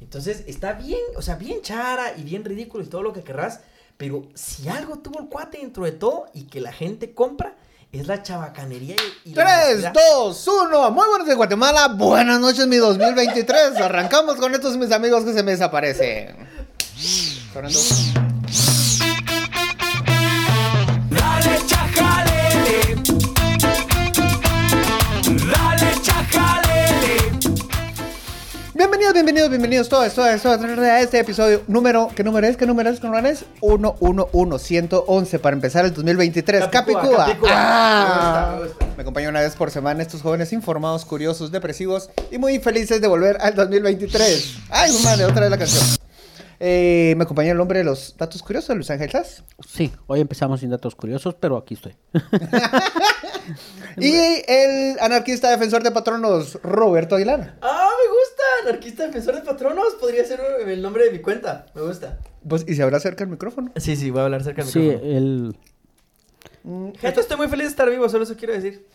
Entonces, está bien, o sea, bien chara y bien ridículo y todo lo que querrás. Pero si algo tuvo el cuate dentro de todo y que la gente compra, es la chabacanería y, y la 3, honestidad. 2, 1. Muy buenos de Guatemala. Buenas noches, mi 2023. Arrancamos con estos mis amigos que se me desaparecen. Bienvenidos, bienvenidos, bienvenidos todos, todos, todos a este episodio número, ¿qué número es? ¿Qué número es? ¿Qué número es? 111, 111 para empezar el 2023. Capicúa, Capicúa. Capicúa. Ah. Me gusta, me gusta. Me acompañan una vez por semana estos jóvenes informados, curiosos, depresivos y muy felices de volver al 2023. Ay, madre, otra vez la canción. Eh, me acompaña el hombre de los datos curiosos, Luis Ángel Sass. Sí, hoy empezamos sin datos curiosos, pero aquí estoy. Y el anarquista defensor de patronos, Roberto Aguilar. Ah, me gusta. Anarquista defensor de patronos. Podría ser el nombre de mi cuenta. Me gusta. Pues, ¿y se habrá cerca el micrófono? Sí, sí, voy a hablar cerca del Sí, micrófono. el... Gente, estoy muy feliz de estar vivo, solo eso quiero decir.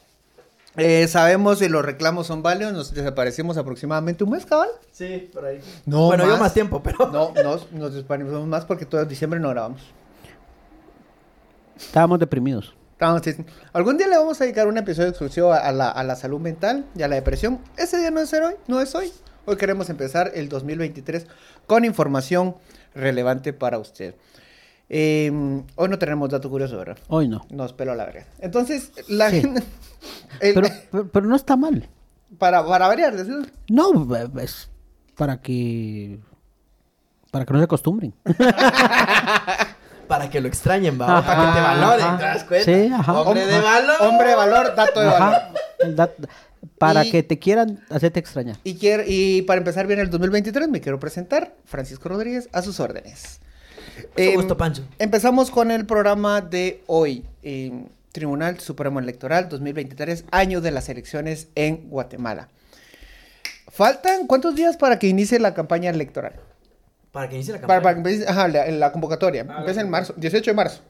Eh, sabemos si los reclamos son válidos, nos desaparecimos aproximadamente un mes, cabal. Sí, por ahí. No, bueno, yo más. más tiempo, pero. No, nos, nos desaparecimos más porque todo diciembre no grabamos. Estábamos deprimidos. Estábamos diciendo, Algún día le vamos a dedicar un episodio exclusivo a, a la, a la salud mental y a la depresión. Ese día no es hoy, no es hoy. Hoy queremos empezar el 2023 con información relevante para usted. Eh, hoy no tenemos dato curioso, ¿verdad? Hoy no. Nos peló la verga. Entonces, la Sí. gente- el- Pero, pero, pero no está mal. para, para variar, decir, No, es para que... Para que no se acostumbren. Para que lo extrañen, va. Ajá, para que te valoren, ajá. ¿te das cuenta? Sí, ajá. Hombre de valor. Hombre de valor, dato de valor. Ajá. El dat- Para Y- que te quieran hacerte extrañar. Y, quiero, y para empezar bien el 2023, me quiero presentar, Francisco Rodríguez, a sus órdenes. Mucho Em, gusto, Pancho. Empezamos con el programa de hoy. em, Tribunal Supremo Electoral 2023, año de las elecciones en Guatemala. ¿Faltan cuántos días para que inicie la campaña electoral? Para que inicie la Para, campaña. para que empiece- ajá, la, la convocatoria. Ah, Empieza en marzo, 18 de marzo.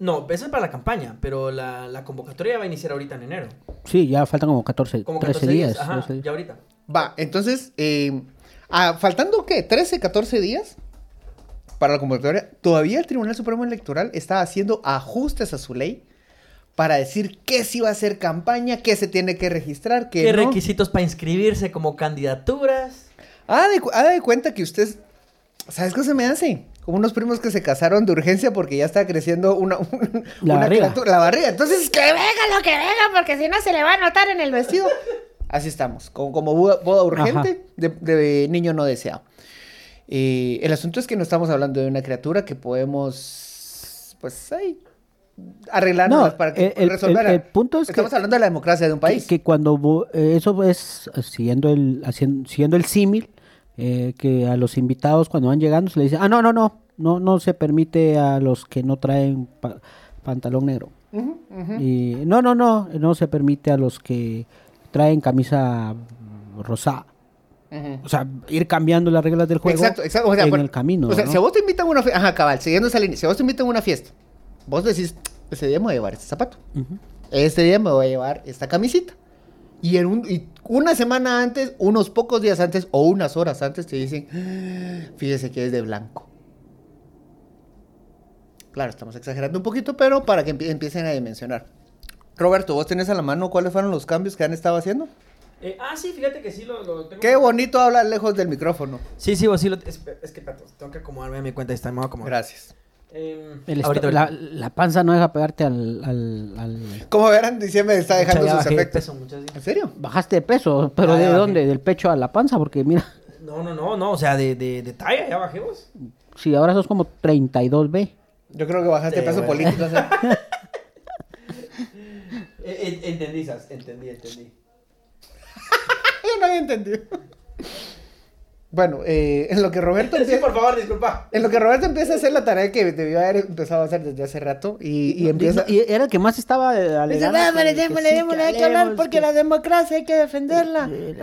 No, es para la campaña, pero la, la convocatoria va a iniciar ahorita en enero. Sí, ya faltan como 14, Como 13 14 días. días. Ajá, 13 días. ya ahorita. Va, entonces, eh, ah, faltando qué, 13, 14 días para la convocatoria, todavía el Tribunal Supremo Electoral está haciendo ajustes a su ley para decir qué sí va a ser campaña, qué se tiene que registrar, qué, ¿Qué no. requisitos para inscribirse como candidaturas? Haga de, cu- haga de cuenta que usted, ¿sabes qué se me hace? Como unos primos que se casaron de urgencia porque ya está creciendo una, un- La una barriga. criatura- la barriga. Entonces, que venga lo que venga, porque si no se le va a notar en el vestido. Así estamos, como, boda urgente de, de niño no deseado. Eh, el asunto es que no estamos hablando de una criatura que podemos, pues, ahí, arreglarnos No, para que el- resolver. el- el punto es que- Estamos hablando de la democracia de un Que, país. que cuando vo- eh, eso es eh, siguiendo el haciendo, siguiendo el símil eh, que a los invitados cuando van llegando se les dice ah no no no no no se permite a los que no traen pa- pantalón negro y no no no no se permite a los que traen camisa rosada Ujú. o sea ir cambiando las reglas del juego Exacto, exacto. O sea, en por- el camino O sea, ¿no? si a vos te invitan a una fiesta, ajá, cabal, siguiendo esa línea, si a vos te invitan a una fiesta, vos decís, ese día me voy a llevar este zapato, Ujú. este día me voy a llevar esta camisita. Y, en un, y una semana antes, unos pocos días antes o unas horas antes te dicen, "Ah, fíjese que es de blanco. Claro, estamos exagerando un poquito, pero para que empie- empiecen a dimensionar. Roberto, ¿vos tenés a la mano cuáles fueron los cambios que han estado haciendo? Eh, ah, sí, fíjate que sí lo, lo tengo. Qué bonito hablar lejos del micrófono. Sí, sí, vos sí lo. Es, es que, espérate, tengo que acomodarme a mi cuenta y está me acomodar. Gracias. Em, El ahorita, la, la panza no deja pegarte al, al- al- Como verán, diciembre está dejando sus bajé de efectos. peso, muchas ¿En serio? bajaste de peso pero Ah, de bajé. dónde del pecho a la panza porque mira No, no, no, no, o sea, de, de, de talla, ya bajemos. si ahora sos como 32B Yo creo que bajaste Sí, peso bueno. político. o sea. Eh, eh, entendí, entendí, entendí. Yo no había entendido. Bueno, eh, en lo que Roberto Sí, empieza, por favor, disculpa. en lo que Roberto empieza a hacer la tarea que debió haber empezado a hacer desde hace rato y, y empieza. Y era el que más estaba eh, Dice, alegando "Démosle, démosle, sí, hay que hablar porque que- la democracia hay que defenderla. Eh,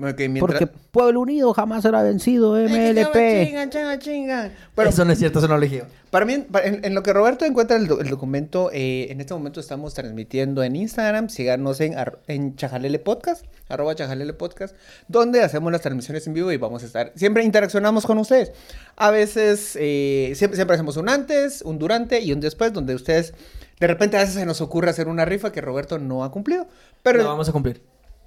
Mientras- Porque Pueblo Unido jamás será vencido, Eh, MLP. Chingan, chingan, chingan. Bueno, eso no es cierto, eso no yo. Para mí, en, en lo que Roberto encuentra el, do- el documento, eh, en este momento estamos transmitiendo en Instagram, síganos en, ar- en Chajalele Podcast, arroba Chajalele Podcast, donde hacemos las transmisiones en vivo y vamos a estar, siempre interaccionamos con ustedes. A veces, eh, siempre, siempre hacemos un antes, un durante y un después, donde ustedes, de repente a veces se nos ocurre hacer una rifa que Roberto no ha cumplido, pero, Lo vamos a cumplir.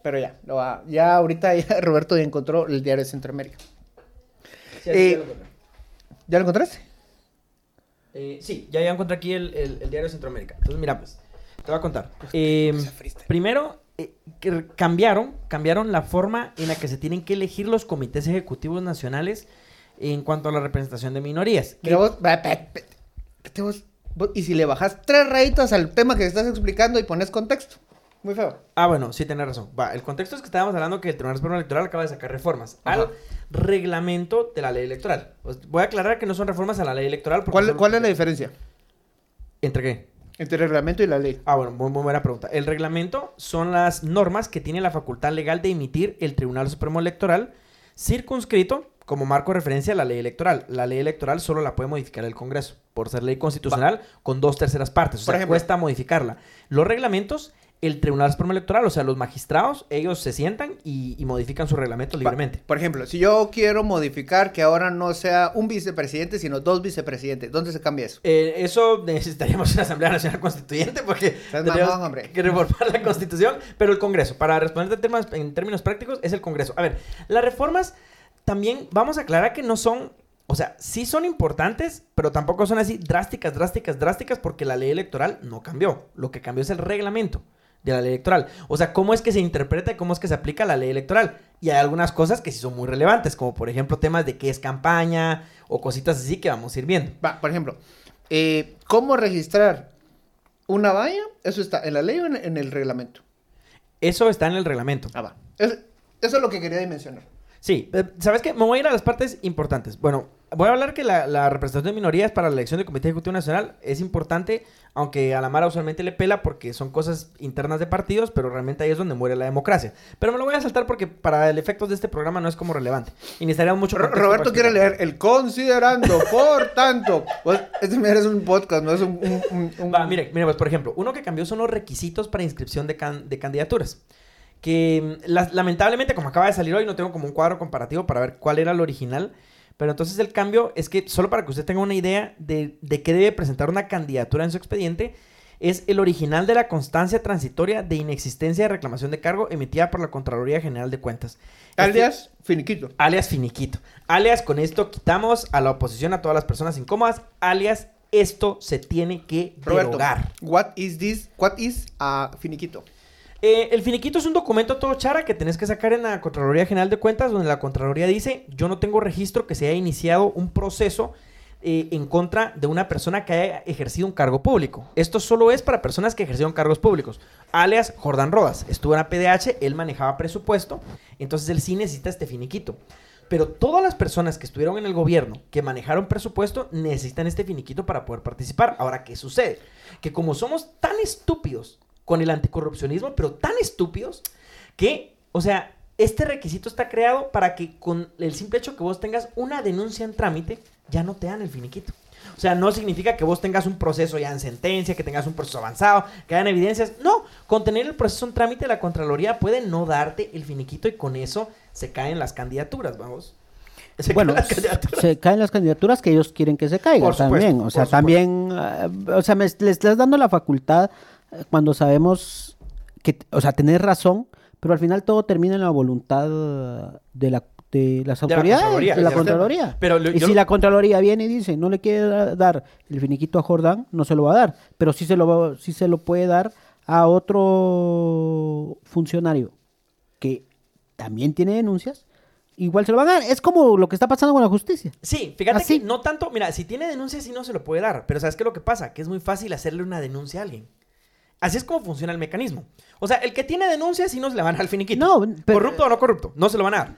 Pero ya, lo va- ya ahorita ya Roberto ya encontró el diario de Centroamérica. Sí, Eh, ya lo encontré. ¿Ya lo encontraste? Eh, sí, ya, ya encontré aquí el, el- el diario de Centroamérica. Entonces, mira, pues, te voy a contar. Eh, primero, eh, que cambiaron, cambiaron la forma en la que se tienen que elegir los comités ejecutivos nacionales en cuanto a la representación de minorías. Vete vos, vos, y si le bajas tres rayitas al tema que estás explicando y pones contexto. Muy feo. Ah, bueno, sí, tienes razón. Va, el contexto es que estábamos hablando que el Tribunal Supremo Electoral acaba de sacar reformas Ajá. al reglamento de la ley electoral. Voy a aclarar que no son reformas a la ley electoral. porque ¿Cuál, son- cuál es la diferencia ¿Entre qué? entre el reglamento y la ley? Ah, bueno, muy, muy buena pregunta. El reglamento son las normas que tiene la facultad legal de emitir el Tribunal Supremo Electoral, circunscrito como marco de referencia a la ley electoral. La ley electoral solo la puede modificar el Congreso, por ser ley constitucional con dos terceras partes. O Por sea, ejemplo. cuesta modificarla. Los reglamentos, el Tribunal Supremo Electoral, o sea, los magistrados, ellos se sientan y, y modifican su reglamento libremente. Por ejemplo, si yo quiero modificar que ahora no sea un vicepresidente, sino dos vicepresidentes, ¿dónde se cambia eso? Eh, eso necesitaríamos una Asamblea Nacional Constituyente porque mamón, hombre. que reformar la Constitución, pero el Congreso, para responder términos, en términos prácticos, es el Congreso. A ver, las reformas también vamos a aclarar que no son, o sea, sí son importantes, pero tampoco son así drásticas, drásticas, drásticas, porque la ley electoral no cambió. Lo que cambió es el reglamento de la ley electoral. O sea, cómo es que se interpreta y cómo es que se aplica la ley electoral. Y hay algunas cosas que sí son muy relevantes, como por ejemplo temas de qué es campaña o cositas así que vamos a ir viendo. Va, por ejemplo, eh, ¿cómo registrar una valla? Eso está en la ley o en, en el reglamento. Eso está en el reglamento. Ah, va. Es- eso es lo que quería dimensionar. Sí, eh, ¿sabes qué? Me voy a ir a las partes importantes. Bueno, voy a hablar que la, la representación de minorías para la elección del Comité Ejecutivo Nacional es importante, aunque a la Mara usualmente le pela porque son cosas internas de partidos, pero realmente ahí es donde muere la democracia. Pero me lo voy a saltar porque para el efecto de este programa no es como relevante. Y necesitaríamos mucho Roberto quiere leer el considerando, por tanto. Pues, este es un podcast, no es un... un- un- un- Va, mire, mire, pues por ejemplo, uno que cambió son los requisitos para inscripción de, can- de candidaturas. Que mm, la- lamentablemente, como acaba de salir hoy, no tengo como un cuadro comparativo para ver cuál era el original. Pero entonces el cambio es que, solo para que usted tenga una idea de, de qué debe presentar una candidatura en su expediente, es el original de la constancia transitoria de inexistencia de reclamación de cargo emitida por la Contraloría General de Cuentas. Este- Alias, finiquito. alias finiquito. Alias, con esto quitamos a la oposición a todas las personas incómodas. Alias, esto se tiene que Roberto, derogar. what is this? What is a finiquito? Eh, el finiquito es un documento todo chara que tenés que sacar en la Contraloría General de Cuentas, donde la Contraloría dice, yo no tengo registro que se haya iniciado un proceso eh, en contra de una persona que haya ejercido un cargo público. Esto solo es para personas que ejercieron cargos públicos. Alias Jordán Rodas. Estuvo en la PDH, él manejaba presupuesto, entonces él sí necesita este finiquito. Pero todas las personas que estuvieron en el gobierno, que manejaron presupuesto, necesitan este finiquito para poder participar. Ahora, ¿qué sucede? Que como somos tan estúpidos con el anticorrupcionismo, pero tan estúpidos, que, o sea, este requisito está creado para que con el simple hecho que vos tengas una denuncia en trámite, ya no te dan el finiquito. O sea, no significa que vos tengas un proceso ya en sentencia, que tengas un proceso avanzado, que hayan evidencias. No, con tener el proceso en trámite, la Contraloría puede no darte el finiquito y con eso se caen las candidaturas, vamos. Se caen Bueno, las candidaturas. se caen las candidaturas que ellos quieren que se caigan supuesto, también. O sea, también, ah, o sea, me, le estás dando la facultad eh, cuando sabemos que, o sea, tener razón, pero al final todo termina en la voluntad de la de las De la autoridades, Contraloría, de la. Contraloría. Pero lo- y si lo- la Contraloría viene y dice, no le quiere da- dar el finiquito a Jordán, no se lo va a dar, pero sí se lo, va- sí se lo puede dar a otro funcionario que también tiene denuncias, igual se lo van a dar. Es como lo que está pasando con la justicia. Sí, fíjate Así. que no tanto, mira, si tiene denuncia sí no se lo puede dar, pero ¿sabes qué es lo que pasa? Que es muy fácil hacerle una denuncia a alguien. Así es como funciona el mecanismo. O sea, el que tiene denuncia sí no se le van a dar el finiquito. No, pero- corrupto o no corrupto, no se lo van a dar.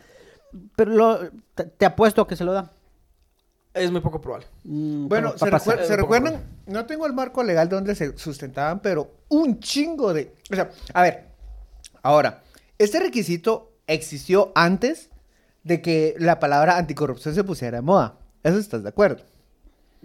Pero lo- te, te apuesto a que se lo dan. Es muy poco probable. Mm, Bueno, ¿se, va a pasar. recuer- ¿se recuerdan? No tengo el marco legal de donde se sustentaban, pero un chingo de... O sea, a ver, ahora, este requisito existió antes de que la palabra anticorrupción se pusiera de moda. ¿Eso estás de acuerdo?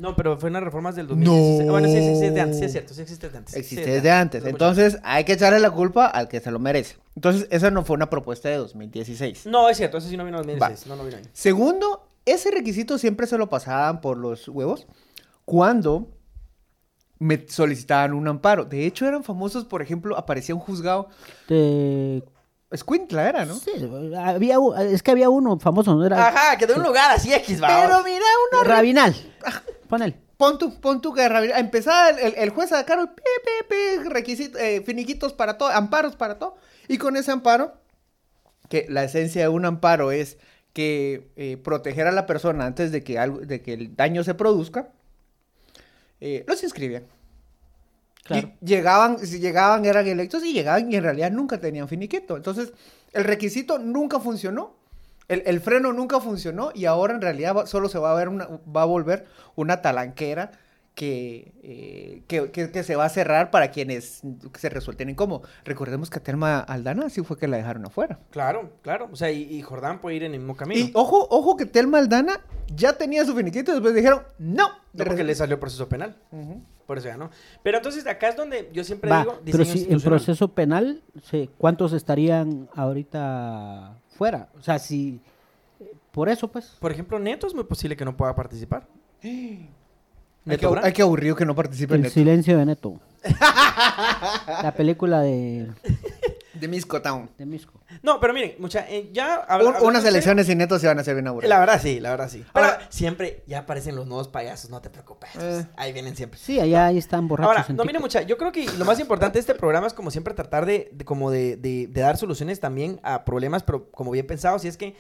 No, pero fue en las reformas del 2016. No. Bueno, sí, sí, sí, es de antes, sí es cierto, sí existe de antes. Existe Sí, desde antes. desde Entonces, hay que echarle la culpa al que se lo merece. Entonces, esa no fue una propuesta de 2016. No, es cierto, ese sí no vino en 2016. No, no vino ahí. Segundo, ese requisito siempre se lo pasaban por los huevos cuando me solicitaban un amparo. De hecho, eran famosos, por ejemplo, aparecía un juzgado. De- Escuintla era, ¿no? sí, había, es que había uno famoso, ¿no? Era Ajá, que de un lugar así X, va. Pero mira, una Rabinal. Pon él. Pon tú, pon tú que empezaba el, el- el juez a sacar pi, pi, pi, requisito- eh, finiquitos para todo, amparos para todo. Y con ese amparo, que la esencia de un amparo es que eh, proteger a la persona antes de que, algo, de que el daño se produzca, eh, los inscribían. Claro. Y llegaban, si llegaban, eran electos y llegaban y en realidad nunca tenían finiquito. Entonces, el requisito nunca funcionó. El, el freno nunca funcionó y ahora en realidad va- solo se va a, ver una, va a volver una talanquera que, eh, que, que- que se va a cerrar para quienes se resulten incómodos. Recordemos que a Telma Aldana sí fue que la dejaron afuera. Claro, claro. O sea, y, y Jordán puede ir en el mismo camino. Y ojo, ojo que Telma Aldana ya tenía su finiquito y después dijeron, no. No, porque le salió proceso penal. Por eso ya no. Pero entonces acá es donde yo siempre Va, digo. pero si en proceso penal, ¿cuántos estarían ahorita fuera? O sea, si... Por eso, pues. Por ejemplo, Neto es muy posible que no pueda participar. Hay Neto que, hay que aburrido que no participe en El silencio de Neto. La película de, De Misco Town. de Misco. No, pero miren, mucha, eh, ya... Un- habla- hablando unas elecciones sin netos se van a hacer bien aburridas. La verdad sí, la verdad sí. Pero Ahora- siempre ya aparecen los nuevos payasos, no te preocupes. Eh. Ahí vienen siempre. Sí, allá ahí están borrachos. Ahora, no, miren mucha, yo creo que lo más importante de este programa es como siempre tratar de, de como de, de- de dar soluciones también a problemas, pero como bien pensados. Y es que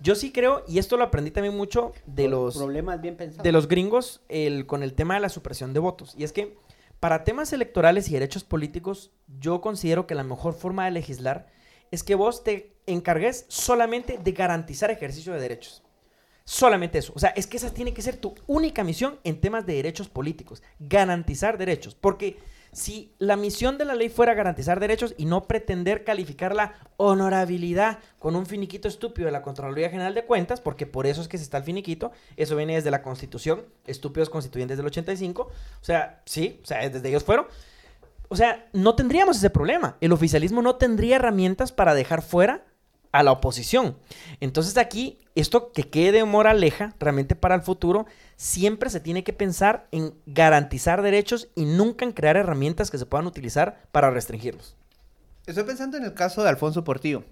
yo sí creo, y esto lo aprendí también mucho de los, Problemas bien pensados. de los gringos el, con el tema de la supresión de votos. Y es que para temas electorales y derechos políticos, yo considero que la mejor forma de legislar es que vos te encargues solamente de garantizar ejercicio de derechos. Solamente eso. O sea, es que esa tiene que ser tu única misión en temas de derechos políticos. Garantizar derechos. Porque si la misión de la ley fuera garantizar derechos y no pretender calificar la honorabilidad con un finiquito estúpido de la Contraloría General de Cuentas, porque por eso es que se está el finiquito, eso viene desde la Constitución, estúpidos constituyentes del 85, o sea, sí, o sea, desde ellos fueron. O sea, no tendríamos ese problema. El oficialismo no tendría herramientas para dejar fuera a la oposición. Entonces aquí, esto que quede de moraleja realmente para el futuro, siempre se tiene que pensar en garantizar derechos y nunca en crear herramientas que se puedan utilizar para restringirlos. Estoy pensando en el caso de Alfonso Portillo.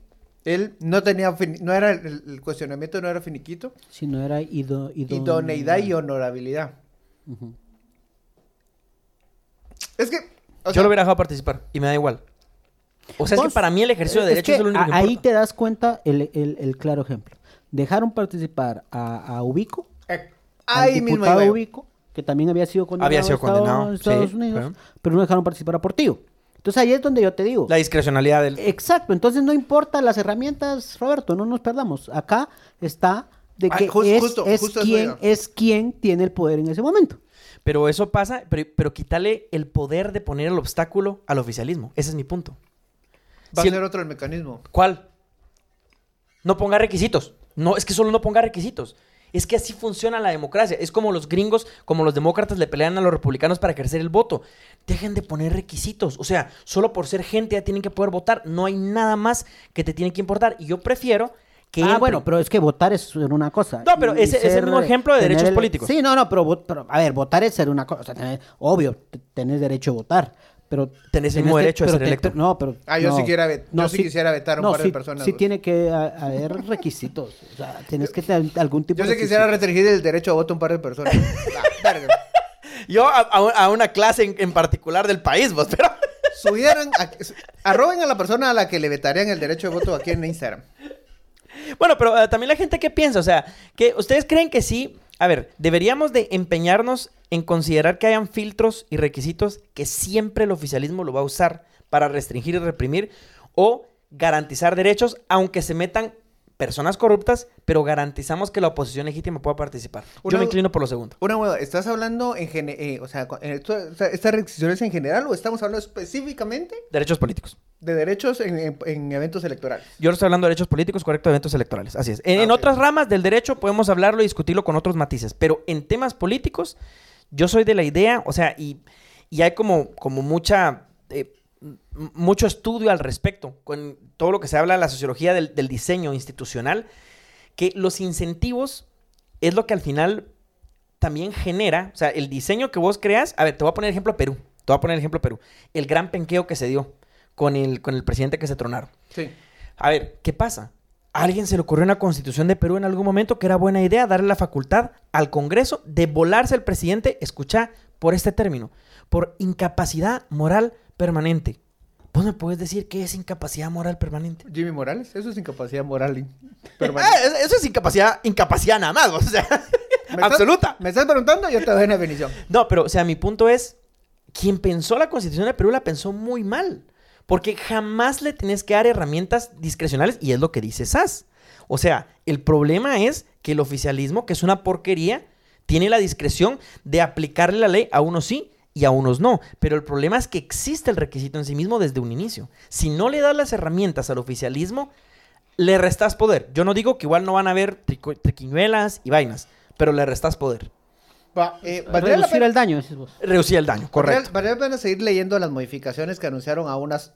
Él no tenía, fin- no era, el, el cuestionamiento no era finiquito, Si no era ido, idon- idoneidad y honorabilidad. Es que, o Yo lo hubiera dejado participar y me da igual. O sea, es que Vos- para mí el ejercicio de Es derechos que es, lo único que ahí importa. te das cuenta el, el- el claro ejemplo. Dejaron participar a, a Ubico, eh, ahí mismo diputado. Ubico, que también había sido condenado, Había sido en Estados- condenado, en Estados sí, Unidos, claro. pero no dejaron participar a Portillo. Entonces ahí es donde yo te digo. La discrecionalidad del... Exacto, entonces no importa las herramientas, Roberto, no nos perdamos. Acá está de que es, justo, es justo quien, es quien tiene el poder en ese momento. Pero eso pasa, pero, pero quítale el poder de poner el obstáculo al oficialismo. Ese es mi punto. Va Si a el- ser otro el mecanismo. ¿Cuál? No ponga requisitos. No, es que solo no ponga requisitos. Es que así funciona la democracia. Es como los gringos, como los demócratas le pelean a los republicanos para ejercer el voto. Dejen de poner requisitos. O sea, solo por ser gente ya tienen que poder votar. No hay nada más que te tiene que importar. Y yo prefiero que... ah, bueno, pero es que votar es ser una cosa. No, pero ese- es el mismo ejemplo de derechos el- políticos. Sí, no, no, pero, vot- pero, a ver, votar es ser una cosa. o sea, obvio, tenés derecho a votar, pero... Tenés el mismo derecho de pero ser te- electo. te- no, pero... Ah, yo no, sí quisiera vet- yo sí quisiera vetar a un no, par de sí- personas, Sí tiene que a- haber requisitos. O sea, tienes que tener algún tipo Yo de sí quisiera restringir el derecho a voto a un par de personas. Verga. Yo a, a- a una clase en, en particular del país, vos, pero... Subieran, a- arroben a la persona a la que le vetarían el derecho de voto aquí en Instagram. Bueno, pero eh, también la gente que piensa, o sea, que ustedes creen que sí, a ver, deberíamos de empeñarnos en considerar que hayan filtros y requisitos que siempre el oficialismo lo va a usar para restringir y reprimir o garantizar derechos, aunque se metan personas corruptas, pero garantizamos que la oposición legítima pueda participar. Yo me inclino por lo segundo. Una hueva, ¿estás hablando en gene- eh, o sea, esto- o sea, estas restricciones en general o estamos hablando específicamente Derechos políticos. de derechos en, en- en eventos electorales? Yo no estoy hablando de derechos políticos, correcto, de eventos electorales. Así es. En, en Ah, otras ramas del derecho podemos hablarlo y discutirlo con otros matices, pero en temas políticos, yo soy de la idea, o sea, y, y hay como, como mucha, eh, mucho estudio al respecto, con todo lo que se habla de la sociología del, del diseño institucional, que los incentivos es lo que al final también genera, o sea, el diseño que vos creas, a ver, te voy a poner ejemplo Perú, te voy a poner ejemplo Perú, el gran penqueo que se dio con el, con el presidente que se tronaron. Sí. A ver, ¿qué pasa? ¿A alguien se le ocurrió en la constitución de Perú en algún momento que era buena idea darle la facultad al Congreso de volarse al presidente, escucha, por este término, por incapacidad moral permanente. ¿Vos me puedes decir qué es incapacidad moral permanente? Jimmy Morales, eso es incapacidad moral Ah, permanente. es- eso es incapacidad, incapacidad nada más, o sea, ¿Me estás- absoluta. ¿Me estás preguntando? Yo te doy una definición. No, pero, o sea, mi punto es, quien pensó la constitución de Perú la pensó muy mal. Porque jamás le tenés que dar herramientas discrecionales y es lo que dice SAS. O sea, el problema es que el oficialismo, que es una porquería, tiene la discreción de aplicarle la ley a unos sí y a unos no. Pero el problema es que existe el requisito en sí mismo desde un inicio. Si no le das las herramientas al oficialismo, le restas poder. Yo no digo que igual no van a haber triquiñuelas y vainas, pero le restas poder. Va, eh, Reducir el daño, decís vos. Reducir el daño, correcto. Valdría valdría la pena seguir leyendo las modificaciones que anunciaron a unas.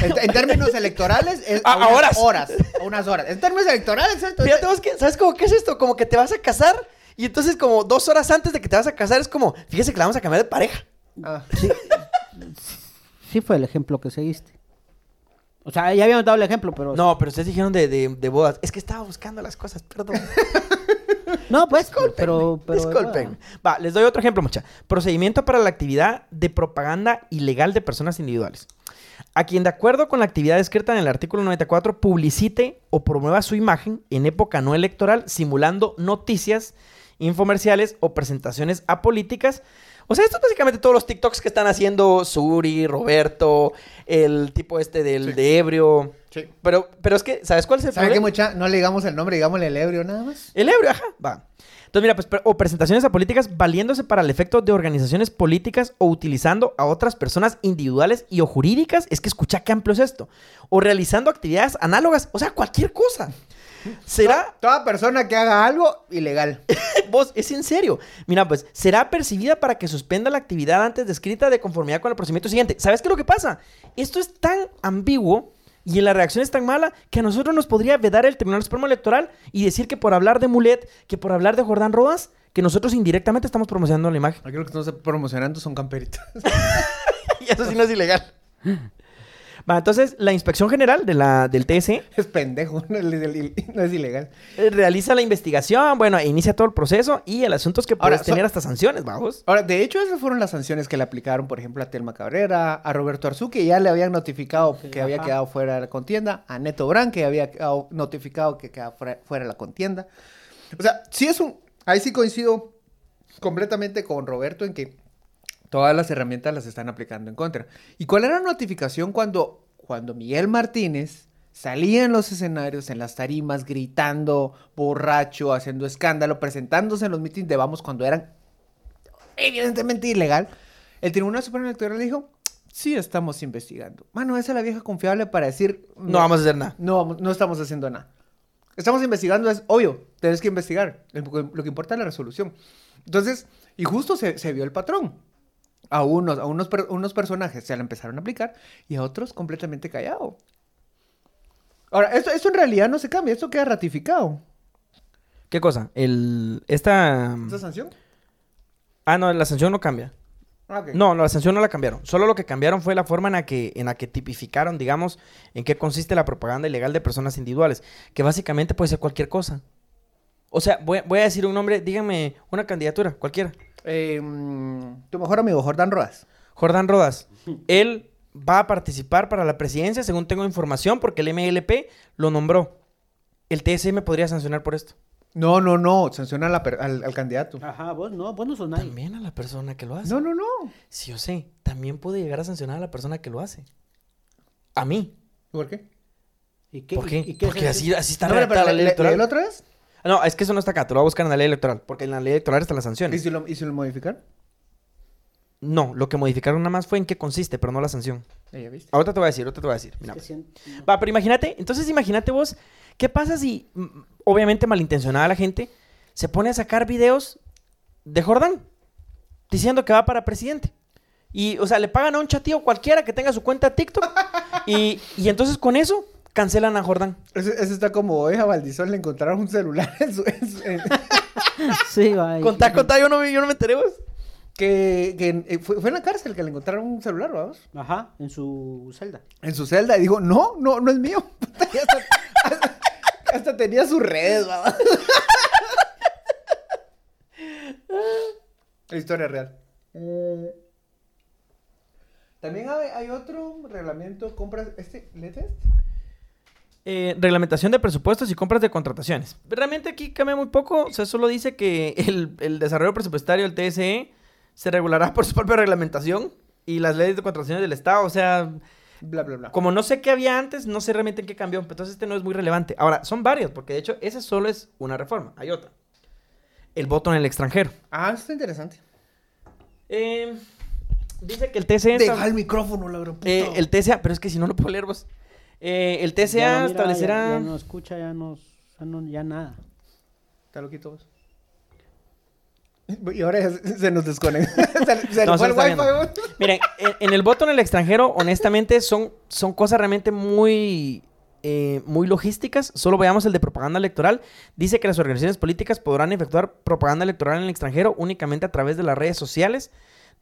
En, en términos electorales, es A- a, unas horas. horas. A unas horas. En términos electorales, ¿cierto? Fíjate vos que, ¿sabes cómo qué es esto? Como que te vas a casar y entonces como dos horas antes de que te vas a casar es como, fíjese que la vamos a cambiar de pareja. Ah, Sí, sí fue el ejemplo que seguiste. O sea, ya habíamos dado el ejemplo, pero... No, pero ustedes dijeron de, de, de bodas. Es que estaba buscando las cosas, perdón. No, pues, Discúlpenme, pero... pero discúlpenme. Va, les doy otro ejemplo, mucha. Procedimiento para la actividad de propaganda ilegal de personas individuales. A quien de acuerdo con la actividad descrita en el artículo 94 publicite o promueva su imagen en época no electoral simulando noticias, infomerciales o presentaciones apolíticas. O sea, esto es básicamente todos los TikToks que están haciendo Suri, Roberto, el tipo este del Sí. de ebrio. sí. Pero, pero es que, ¿sabes cuál es el ¿Sabe qué, problema? mucha? No le digamos el nombre, digámosle el ebrio nada más. El ebrio, ajá, va. Entonces, mira, pues, pre- o presentaciones a políticas valiéndose para el efecto de organizaciones políticas o utilizando a otras personas individuales y o jurídicas. Es que escucha qué amplio es esto. O realizando actividades análogas, o sea, cualquier cosa. ¿Será, Toda persona que haga algo ilegal. vos, es en serio? Mira, pues, será percibida para que suspenda la actividad antes descrita de conformidad con el procedimiento siguiente. ¿Sabes qué es lo que pasa? Esto es tan ambiguo y en la reacción es tan mala que a nosotros nos podría vedar el Tribunal Supremo Electoral y decir que por hablar de Mulet, que por hablar de Jordán Rodas, que nosotros indirectamente estamos promocionando la imagen. Aquí lo que estamos promocionando son camperitas. y eso sí no es ilegal. Va, entonces, la Inspección General de la, del TSE es pendejo, no es, no es ilegal. eh, realiza la investigación, bueno, e inicia todo el proceso y el asunto es que Ahora, puedes tener so- hasta sanciones, vamos. Ahora, de hecho, esas fueron las sanciones que le aplicaron, por ejemplo, a Telma Cabrera, a Roberto Arzú, que ya le habían notificado que había ajá. quedado fuera de la contienda, a Neto Brand, que había quedado notificado que quedaba fuera, fuera de la contienda. O sea, sí es un... Ahí sí coincido completamente con Roberto en que todas las herramientas las están aplicando en contra. ¿Y cuál era la notificación cuando, cuando Miguel Martínez salía en los escenarios, en las tarimas, gritando, borracho, haciendo escándalo, presentándose en los mítines de Vamos cuando eran evidentemente ilegal? El Tribunal Supremo Electoral dijo, sí estamos investigando. Mano, esa es la vieja confiable para decir... No vamos a hacer nada. No, no estamos haciendo nada. Estamos investigando, es obvio, tenés que investigar. Lo lo que importa es la resolución. Entonces, y justo se, se vio el patrón. A unos, a unos, unos personajes se la empezaron a aplicar y a otros completamente callado. Ahora, esto, esto en realidad no se cambia, esto queda ratificado. ¿Qué cosa? El... Esta... ¿Esta sanción? Ah, no, la sanción no cambia. Ah. No, no, la sanción no la cambiaron. Solo lo que cambiaron fue la forma en la que, en la que tipificaron, digamos, en qué consiste la propaganda ilegal de personas individuales. Que básicamente puede ser cualquier cosa. O sea, voy, voy a decir un nombre, dígame una candidatura, cualquiera. Eh, mm, tu mejor amigo, Jordán Rodas. Jordán Rodas. Él va a participar para la presidencia, según tengo información, porque el MLP lo nombró. El TSM podría sancionar por esto. No, no, no, sanciona a la per- al, al candidato. Ajá, vos no, vos no sos nadie. También a la persona que lo hace. No, no, no. Sí, yo sé. También puede llegar a sancionar a la persona que lo hace. A mí. ¿Por qué? ¿Y qué, ¿Por qué? y- qué Porque así, así está No, redactada la ¿le- ley le- electoral. léelo otra vez? No, es que eso no está acá, te lo voy a buscar en la ley electoral, porque en la ley electoral están las ¿Y sanciones. si lo, y si lo modificaron? No, lo que modificaron nada más fue en qué consiste, pero no la sanción. Eh, ¿Ya viste? Ahorita te voy a decir, ahorita te voy a decir. Mira, que sien- Va, pero imagínate, entonces imagínate vos, ¿qué pasa si, mm, obviamente malintencionada la gente, se pone a sacar videos de Jordán diciendo que va para presidente? Y, o sea, le pagan a un chatío cualquiera que tenga su cuenta de TikTok y, y entonces con eso cancelan a Jordán. Ese, ese está como hoy a Valdizón le encontraron un celular en su... en su- en- Sí, va. Contá, contá, yo no, me- yo no me enteré vos. que que, eh, fue, fue en la cárcel que le encontraron un celular, vamos. Ajá, en su celda. En su celda y dijo, no, no, no es mío. Hasta, hasta- hasta tenía sus redes, vamos. La historia real. Eh, También hay, hay otro reglamento, compras, este, ¿letes? Eh, reglamentación de presupuestos y compras de contrataciones. Realmente aquí cambia muy poco. O sea, solo dice que el, el desarrollo presupuestario, el TSE, se regulará por su propia reglamentación y las leyes de contrataciones del Estado. O sea, Bla, bla, bla. como no sé qué había antes, no sé realmente en qué cambió. Entonces este no es muy relevante. Ahora, son varios, porque de hecho ese solo es una reforma. Hay otra. El voto en el extranjero. Ah, eso está interesante. Eh, dice que el TSE... Deja está- el micrófono, la gran puta. eh, el TSA, pero es que si no lo puedo leer vos. Eh, el TSA Ya no mira, establecerá... Ya, ya no escucha, ya no, ya no, ya nada. Está loquito vos. Y ahora ya se nos desconecta. se se No, nos fue se el wifi. Miren, en, en el voto en el extranjero, honestamente, son, son cosas realmente muy, eh, muy logísticas. Solo veamos el de propaganda electoral. Dice que las organizaciones políticas podrán efectuar propaganda electoral en el extranjero únicamente a través de las redes sociales,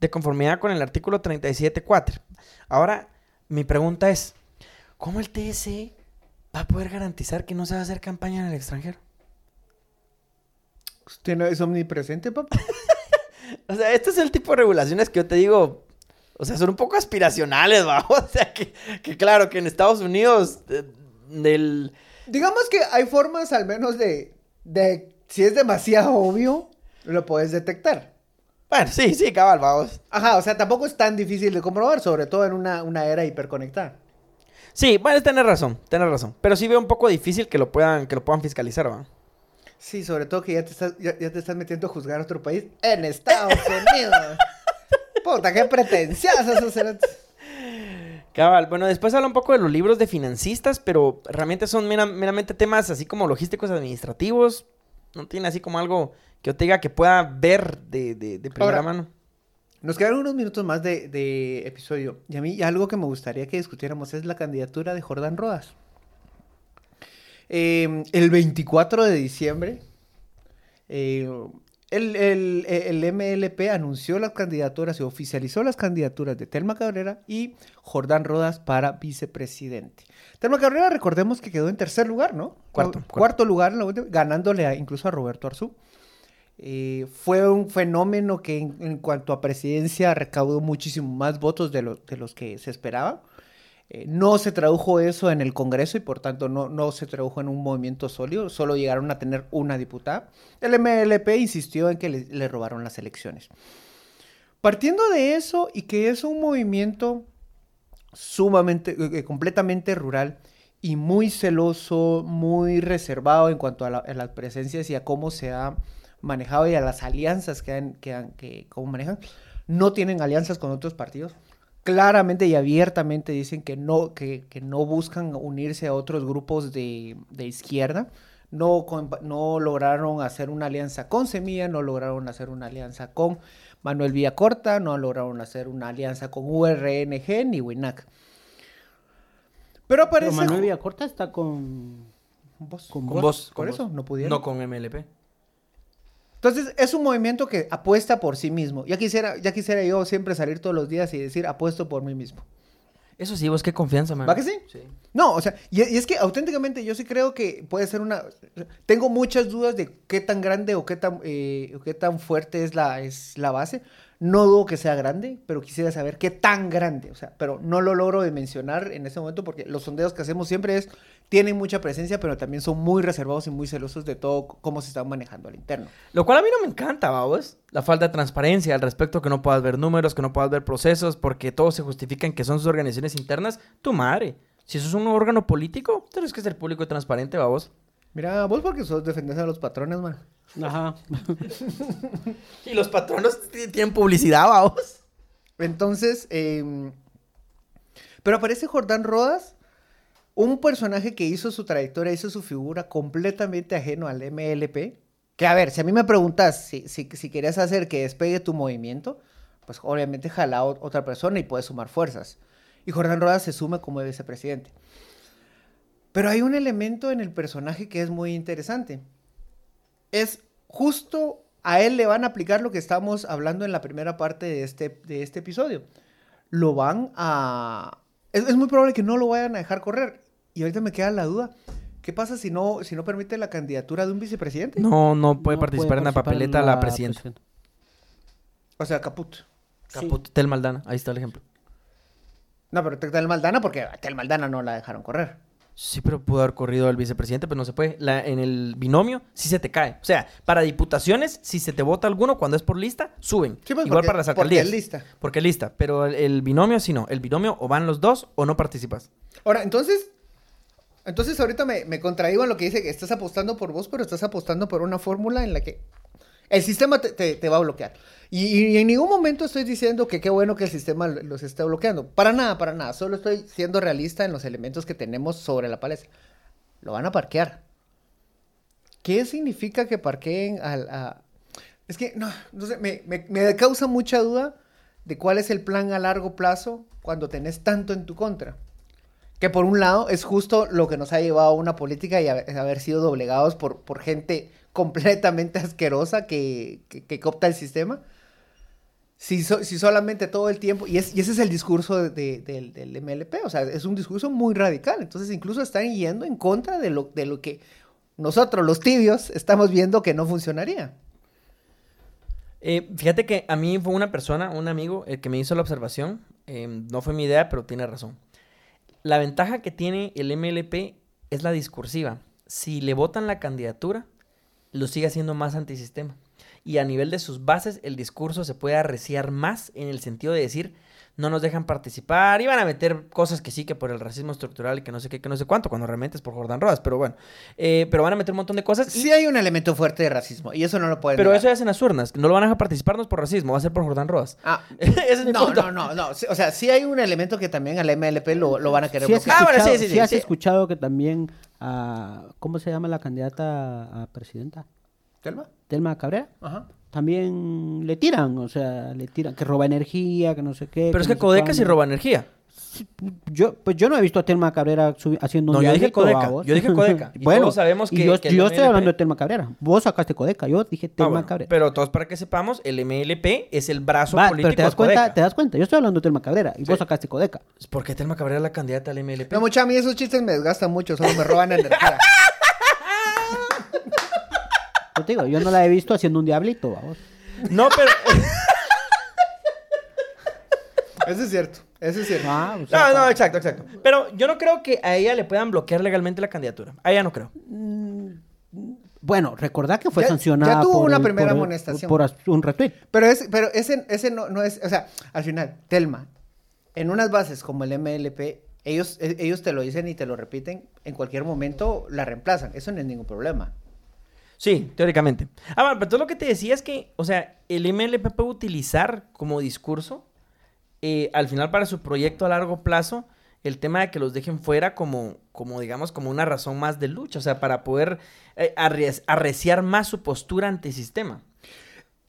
de conformidad con el artículo 37.4. Ahora, mi pregunta es, ¿cómo el TSE va a poder garantizar que no se va a hacer campaña en el extranjero? Usted no es omnipresente, papá. O sea, este es el tipo de regulaciones que yo te digo, o sea, son un poco aspiracionales, ¿va? O sea, que, que claro, que en Estados Unidos, eh, del... Digamos que hay formas al menos de, de si es demasiado obvio, lo puedes detectar. Bueno, sí, sí, cabal, vamos. Ajá, o sea, tampoco es tan difícil de comprobar, sobre todo en una, una era hiperconectada. Sí, bueno, tenés razón, tenés razón. Pero sí veo un poco difícil que lo puedan, que lo puedan fiscalizar, ¿va? Sí, sobre todo que ya te estás, ya, ya te estás metiendo a juzgar a otro país en Estados Unidos. Puta, qué cerotes. Cabal, bueno, después habla un poco de los libros de financistas, pero realmente son mera- meramente temas así como logísticos administrativos. No tiene así como algo que yo te diga que pueda ver de, de, de primera Ahora, mano. Nos quedan unos minutos más de, de episodio. Y a mí algo que me gustaría que discutiéramos es la candidatura de Jordán Rodas. Eh, el 24 de diciembre, eh, el, el- el MLP anunció las candidaturas y oficializó las candidaturas de Telma Cabrera y Jordán Rodas para vicepresidente. Telma Cabrera, recordemos que quedó en tercer lugar, ¿no? Cuarto, Cuarto, cuarto. lugar, ganándole a- incluso a Roberto Arzú. Eh, fue un fenómeno que en, en cuanto a presidencia recaudó muchísimo más votos de, los de los que se esperaba. Eh, no se tradujo eso en el Congreso y por tanto no, no se tradujo en un movimiento sólido, solo llegaron a tener una diputada. El MLP insistió en que le, le robaron las elecciones. Partiendo de eso y que es un movimiento sumamente, eh, eh, completamente rural y muy celoso, muy reservado en cuanto a, la- a las presencias y a cómo se ha manejado y a las alianzas que han, que han, que cómo manejan, no tienen alianzas con otros partidos. Claramente y abiertamente dicen que no, que, que no buscan unirse a otros grupos de, de izquierda. No, con- no lograron hacer una alianza con Semilla, no lograron hacer una alianza con Manuel Villacorta, no lograron hacer una alianza con URNG ni WINAC. Pero aparece... Pero Manuel Villacorta está con... Vos. con Con vos. Por con eso, vos. no pudieron. No con MLP. Entonces, es un movimiento que apuesta por sí mismo. Ya quisiera, ya quisiera yo siempre salir todos los días y decir, apuesto por mí mismo. Eso sí, vos qué confianza, man. ¿Va que sí? No, o sea, y, y es que auténticamente yo sí creo que puede ser una... Tengo muchas dudas de qué tan grande o qué tan, eh, o qué tan fuerte es la, es la base. No dudo que sea grande, pero quisiera saber qué tan grande. O sea, pero no lo logro dimensionar en este momento porque los sondeos que hacemos siempre es... Tienen mucha presencia, pero también son muy reservados y muy celosos de todo cómo se están manejando al interno. Lo cual a mí no me encanta, vamos. La falta de transparencia al respecto, que no puedas ver números, que no puedas ver procesos, porque todos se justifican que son sus organizaciones internas. Tu madre. Si eso es un órgano político, tienes que ser público y transparente, vamos. Mira, vos porque sos defendés a los patrones, man. Ajá. Y los patronos tienen publicidad, vamos. Entonces, em, pero aparece Jordán Rodas, un personaje que hizo su trayectoria, hizo su figura completamente ajeno al MLP. Que a ver, si a mí me preguntas si, si, si querías hacer que despegue tu movimiento, pues obviamente jala otra persona y puedes sumar fuerzas. Y Jordán Rodas se sume como vicepresidente. Pero hay un elemento en el personaje que es muy interesante. Es justo a él le van a aplicar lo que estamos hablando en la primera parte de este, de este episodio. Lo van a... Es, es muy probable que no lo vayan a dejar correr. Y ahorita me queda la duda. ¿Qué pasa si no, si no permite la candidatura de un vicepresidente? No, no puede No participar en la papeleta la presidenta. O sea, Caput. Caput Tel Maldana, ahí está el ejemplo. No, pero Tel Maldana porque a Tel Maldana no la dejaron correr. Sí, pero pudo haber corrido el vicepresidente, pero no se puede. La- en el binomio sí se te cae. O sea, para diputaciones, si se te vota alguno cuando es por lista, suben. Sí, pues, Igual porque- para las porque alcaldías. es lista. Porque es lista. Pero el, el binomio sí no. El binomio o van los dos o no participas. Ahora, entonces, entonces ahorita me, me contradigo en lo que dice que estás apostando por vos, pero estás apostando por una fórmula en la que el sistema te, va a bloquear. Y, en ningún momento estoy diciendo que qué bueno que el sistema los esté bloqueando. Para nada, para nada. Solo estoy siendo realista en los elementos que tenemos sobre la palestra. Lo van a parquear. ¿Qué significa que parqueen al... Es que, no, no sé, me, causa mucha duda de cuál es el plan a largo plazo cuando tenés tanto en tu contra. Que por un lado es justo lo que nos ha llevado a una política y a haber sido doblegados por, por gente completamente asquerosa que, que, que coopta el sistema. Si, si solamente todo el tiempo, y, es, y ese es el discurso de- de- del, del MLP, o sea, es un discurso muy radical, entonces incluso están yendo en contra de lo, de lo que nosotros, los tibios, estamos viendo que no funcionaría. Eh, fíjate que a mí fue una persona, un amigo, el que me hizo la observación. eh, no fue mi idea, pero tiene razón. La ventaja que tiene el MLP es la discursiva. Si le votan la candidatura, lo sigue haciendo más antisistema. Y a nivel de sus bases, el discurso se puede arreciar más en el sentido de decir, no nos dejan participar, y van a meter cosas que sí, que por el racismo estructural y que no sé qué, que no sé cuánto, cuando realmente es por Jordán Rodas, pero bueno. Eh, pero van a meter un montón de cosas. y- Sí hay un elemento fuerte de racismo, y eso no lo pueden pero negar. eso ya hacen las urnas, no lo van a dejar participar, no es por racismo, va a ser por Jordán Rodas. Ah, Ese es mi no, punto. no, no, no. O sea, sí hay un elemento que también al MLP lo, lo van a querer Sí has. Ah, bueno, sí, sí, sí sí, has sí. escuchado que también, ah, ¿cómo se llama la candidata a presidenta? ¿Telma? Telma Cabrera. Ajá. También le tiran, o sea, le tiran, que roba energía, que no sé qué. Pero es que no sé Codeca sí roba energía. Yo, pues yo no he visto a Telma Cabrera subi- haciendo un No, yo dije Codeca, yo dije Codeca, y bueno, todos sabemos y que- yo, que el yo estoy hablando de Telma Cabrera. Vos sacaste Codeca, yo dije Ah, Telma bueno, Cabrera. Pero todos para que sepamos, el MLP es el brazo Va, político pero te das de cuenta, Codeca. te das cuenta, yo estoy hablando de Telma Cabrera y Sí. vos sacaste Codeca. ¿Por qué Telma Cabrera es la candidata al MLP? No, mucha, a mí esos chistes me desgastan mucho, solo me roban energía. Yo te digo, yo no la he visto haciendo un diablito, vamos. No, pero... Eso es cierto, eso es cierto. Ah, o sea, No, no, exacto, exacto. Pero yo no creo que a ella le puedan bloquear legalmente la candidatura. A ella no creo. Bueno, recordad que fue Ya- sancionada ya tuvo por una el- primera por el- amonestación. Por, un retweet. Pero, es, pero ese, ese no, no es, o sea, al final, Telma, en unas bases como el MLP, ellos, e- ellos te lo dicen y te lo repiten, en cualquier momento la reemplazan, eso no es ningún problema. Sí, teóricamente. Ah, bueno, pero todo lo que te decía es que, o sea, el MLP puede utilizar como discurso, eh, al final para su proyecto a largo plazo, el tema de que los dejen fuera como, como digamos, como una razón más de lucha, o sea, para poder eh, arre- arreciar más su postura antisistema.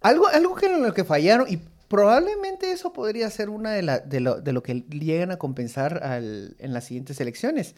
Algo, algo que en lo que fallaron, y probablemente eso podría ser una de, la, de, lo, de lo que llegan a compensar en las siguientes elecciones.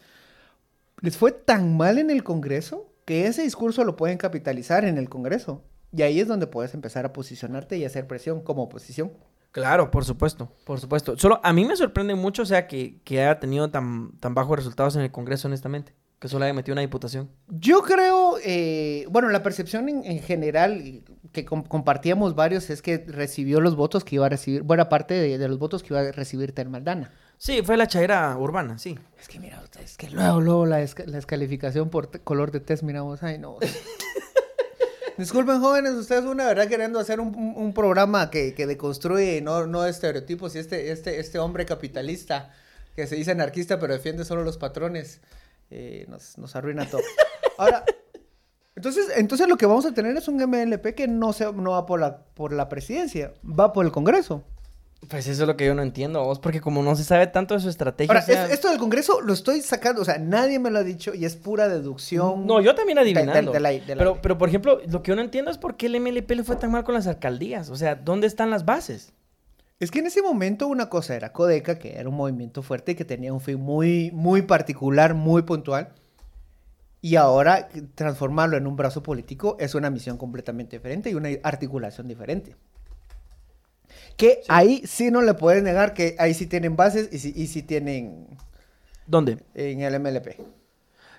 Les fue tan mal en el Congreso que ese discurso lo pueden capitalizar en el Congreso. Y ahí es donde puedes empezar a posicionarte y hacer presión como oposición. Claro, por supuesto, por supuesto. Solo a mí me sorprende mucho, o sea, que, que haya tenido tan, tan bajos resultados en el Congreso, honestamente. Que solo haya metido una diputación. Yo creo, eh, bueno, la percepción en, en general que com- compartíamos varios es que recibió los votos que iba a recibir, buena parte de, de los votos que iba a recibir Termaldana. Sí, fue la chaira urbana, sí. Es que mira, es que luego, luego la, desca- la descalificación por color de test, miramos, ay no. Disculpen jóvenes, ustedes una verdad queriendo hacer un, un- un programa que, que deconstruye no, no estereotipos y este, este, este hombre capitalista que se dice anarquista pero defiende solo los patrones, eh, nos, nos arruina todo. Ahora, entonces, entonces lo que vamos a tener es un MLP que no, se, no va por la, por la presidencia, va por el Congreso. Pues eso es lo que yo no entiendo, vos, porque como no se sabe tanto de su estrategia. Ahora, o sea- es- esto del Congreso lo estoy sacando, o sea, nadie me lo ha dicho y es pura deducción. No, yo también de- de- adivinando. de la- de la- pero, pero, por ejemplo, lo que yo no entiendo es por qué el MLP le fue tan mal con las alcaldías. O sea, ¿dónde están las bases? Es que en ese momento una cosa era Codeca, que era un movimiento fuerte y que tenía un fin muy, muy particular, muy puntual. Y ahora transformarlo en un brazo político es una misión completamente diferente y una articulación diferente. Que ahí sí no le puedes negar que ahí sí tienen bases y sí, y sí tienen ¿Dónde? en el MLP.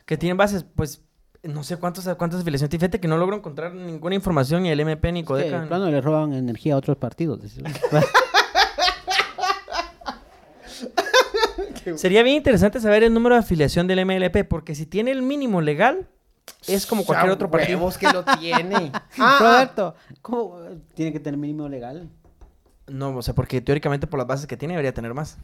Que tienen bases, pues, no sé cuántos, cuántas afiliaciones. Fíjate que no logro encontrar ninguna información, ni el MP ni Codeca. de plano le roban energía a otros partidos. Sería bien interesante saber el número de afiliación del MLP, porque si tiene el mínimo legal, es como cualquier otro partido. Que lo tiene. Ah, Roberto, ¿cómo tiene que tener mínimo legal? No, o sea, porque teóricamente por las bases que tiene debería tener más.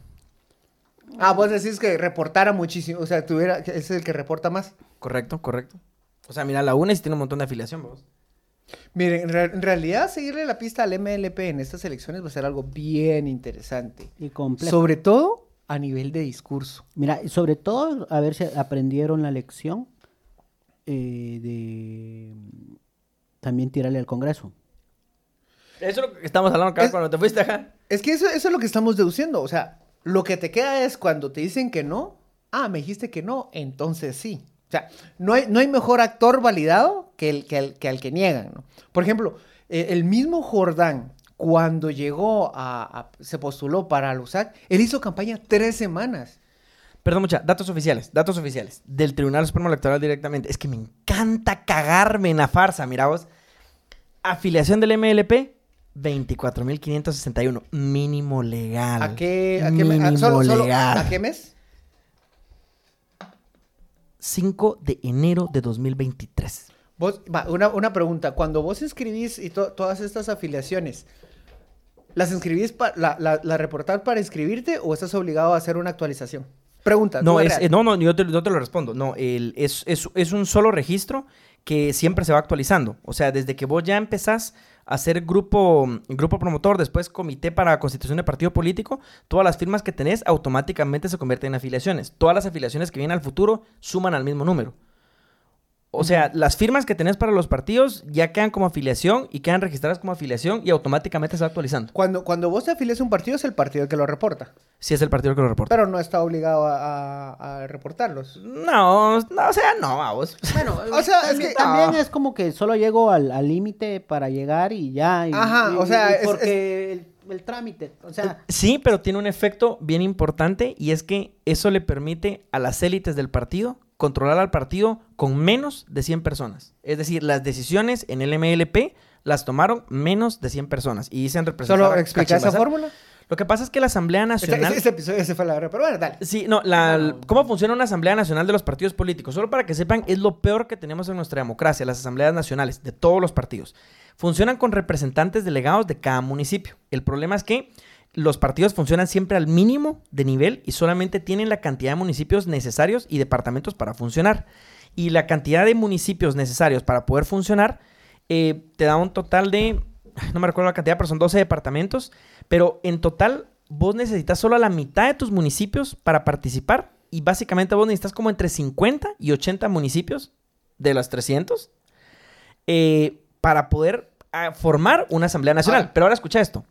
ah, vos decís que reportara muchísimo, o sea, tuviera, que es el que reporta más. Correcto, correcto. O sea, mira, la UNES tiene un montón de afiliación, vos. Miren, en, re- en realidad seguirle la pista al MLP en estas elecciones va a ser algo bien interesante. Y complejo. Sobre todo a nivel de discurso. Mira, sobre todo a ver si aprendieron la lección eh, de también tirarle al Congreso. Eso es lo que estamos hablando acá Es- cuando te fuiste acá. Es que eso, eso es lo que estamos deduciendo. O sea, lo que te queda es cuando te dicen que no. Ah, me dijiste que no, entonces sí. O sea, no hay, no hay mejor actor validado que el que, al- que al que niegan. ¿no? Por ejemplo, eh, el mismo Jordán, cuando llegó a, a- se postuló para el USAC, él hizo campaña tres semanas. Perdón, mucha, datos oficiales, datos oficiales. Del Tribunal Supremo Electoral directamente. Es que me encanta cagarme en la farsa, mira vos. Afiliación del MLP, 24.561. Mínimo legal. ¿A qué, a qué, me- Mínimo a- solo- solo- legal. ¿a qué mes? 5 de enero de 2023. Vos, una, una pregunta. Cuando vos inscribís y to- todas estas afiliaciones, ¿las inscribís para la, la, la reportás para inscribirte o estás obligado a hacer una actualización? Pregunta. No, es eh, no, no, yo te, yo te lo respondo. No, el, es, es, es un solo registro que siempre se va actualizando. O sea, desde que vos ya empezás a ser grupo, grupo promotor, después comité para constitución de partido político, todas las firmas que tenés automáticamente se convierten en afiliaciones. Todas las afiliaciones que vienen al futuro suman al mismo número. O sea, las firmas que tenés para los partidos ya quedan como afiliación y quedan registradas como afiliación y automáticamente se va actualizando. Cuando, cuando vos te afilias a un partido es el partido el que lo reporta, Si es el partido que lo reporta. pero no está obligado a, a- a reportarlos. No, no, o sea, no, vamos. Bueno, O sea, es también, que- también es como que solo llego al límite para llegar y ya. y- Ajá, y- o sea, y es- porque El, el trámite, o sea, Sí, pero tiene un efecto bien importante y es que eso le permite a las élites del partido controlar al partido con menos de 100 personas. Es decir, las decisiones en el MLP las tomaron menos de 100 personas y dicen representar ¿Solo explica esa fórmula? Lo que pasa es que la Asamblea Nacional... ese, episodio ese fue la verdad, pero bueno, dale. Sí, no, la, ¿cómo funciona una Asamblea Nacional de los partidos políticos? Solo para que sepan, es lo peor que tenemos en nuestra democracia, las asambleas nacionales de todos los partidos. Funcionan con representantes delegados de cada municipio. El problema es que los partidos funcionan siempre al mínimo de nivel y solamente tienen la cantidad de municipios necesarios y departamentos para funcionar. Y la cantidad de municipios necesarios para poder funcionar eh, te da un total de, no me recuerdo la cantidad, pero son 12 departamentos. Pero en total vos necesitas solo a la mitad de tus municipios para participar. Y básicamente vos necesitas como entre 50 y 80 municipios de los 300 eh, para poder ah, formar una Asamblea Nacional. Ah. Pero ahora escucha esto.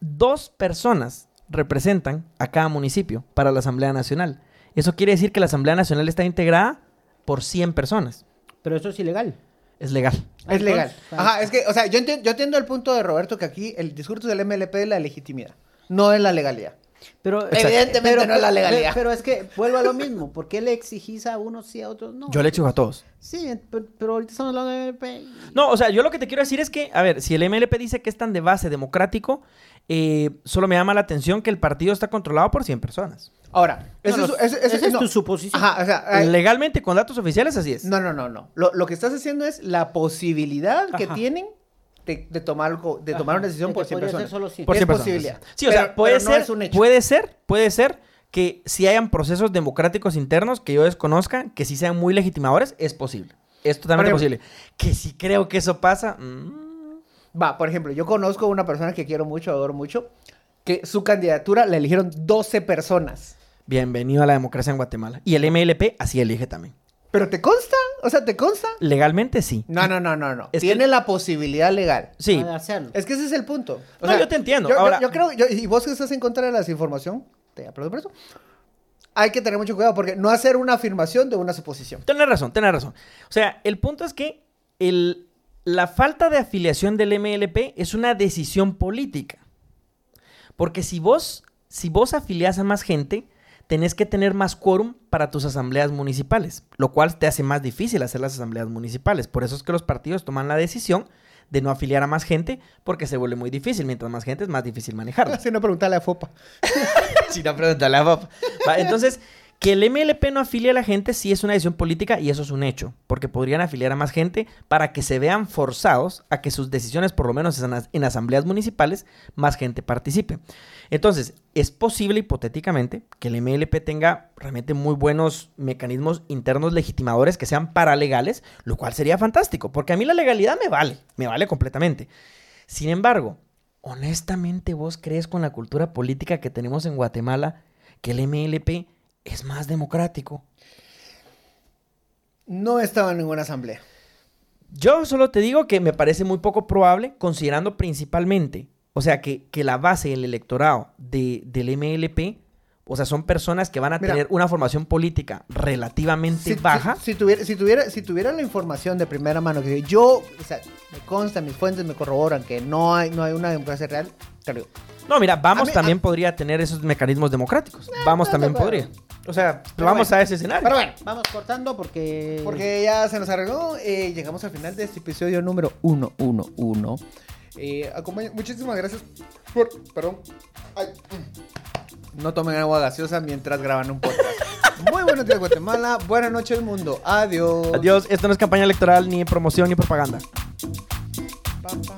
Dos personas representan a cada municipio para la Asamblea Nacional. Eso quiere decir que la Asamblea Nacional está integrada por 100 personas. pero eso es ilegal. Es legal. Es legal. Ajá, es que, o sea, yo entiendo, yo entiendo el punto de Roberto que aquí el discurso del MLP es la legitimidad, no es la legalidad. Pero, Evidentemente no es la legalidad. Pero, es que vuelvo a lo mismo. ¿Por qué le exigís a unos sí a otros no? Yo le exijo a todos. Sí, pero, pero ahorita estamos hablando de MP. No, o sea, yo lo que te quiero decir es que, a ver, si el MLP dice que es tan de base democrático, eh, solo me llama la atención que el partido está controlado por 100 personas. Ahora, No, eso no, es, eso- eso- esa es no. tu suposición. Ajá, o sea, Legalmente, con datos oficiales, así es. no, no, no, no. Lo, lo que estás haciendo es la posibilidad que tienen de, de tomar algo, de tomar Ajá, una decisión de por que 100 podría ser personas. solo 100. Por es 100 personas. posibilidad. Sí, o Pero- sea, puede no ser, es un hecho. puede ser, puede ser que si hayan procesos democráticos internos que yo desconozca, que sí sean muy legitimadores, es posible. Es totalmente Por posible. Que si creo que eso pasa, mm, Va, por ejemplo, yo conozco una persona que quiero mucho, adoro mucho, que su candidatura la eligieron 12 personas. bienvenido a la democracia en Guatemala. Y el MLP así elige también. ¿Pero te consta? O sea, ¿te consta? Legalmente sí. No, no, no, no, no. Es que- Tiene la posibilidad legal. Sí. de hacerlo. Es que ese es el punto. O No, yo te entiendo. Yo, yo- Ahora- yo creo, yo- y vos que estás en contra de la desinformación, te aplaudo por eso. Hay que tener mucho cuidado porque no hacer una afirmación de una suposición. Tienes razón, tienes razón. O sea, el punto es que el, la falta de afiliación del MLP es una decisión política. Porque si vos, si vos afiliás a más gente, tenés que tener más quórum para tus asambleas municipales, lo cual te hace más difícil hacer las asambleas municipales. Por eso es que los partidos toman la decisión de no afiliar a más gente, porque se vuelve muy difícil. Mientras más gente es más difícil manejarla. Si no, preguntarle a Fopa. Si no, pregúntale a. Va, entonces, que el MLP no afilie a la gente sí es una decisión política y eso es un hecho, porque podrían afiliar a más gente para que se vean forzados a que sus decisiones, por lo menos en asambleas municipales, más gente participe. Entonces, es posible hipotéticamente que el MLP tenga realmente muy buenos mecanismos internos legitimadores que sean paralegales, lo cual sería fantástico, porque a mí la legalidad me vale, me vale completamente. Sin embargo, honestamente, ¿vos crees con la cultura política que tenemos en Guatemala que el MLP es más democrático? No estaba en ninguna asamblea. Yo solo te digo que me parece muy poco probable, considerando principalmente, o sea, que, que la base del electorado de- del MLP, o sea, son personas que van a Mira. tener una formación política relativamente Si, baja. si- si tuviera, si, tuviera, si tuviera la información de primera mano que yo, o sea, me consta, mis fuentes me corroboran que no hay, no hay una democracia real, te lo digo. No, mira, Vamos mí- también a- podría tener esos mecanismos democráticos. Vamos no, también no, podría. O sea, Pero vamos bueno. a ese escenario. Pero bueno, Vamos cortando porque... Porque ya se nos arregló. eh, llegamos al final de este episodio número 111. Eh, acompaña- muchísimas gracias por. Perdón. Ay. No tomen agua gaseosa mientras graban un podcast. Muy buenos días, Guatemala. Buenas noches, mundo. Adiós. Adiós, esto no es campaña electoral, ni promoción, ni propaganda. Pa, pa, pa, pa, pa.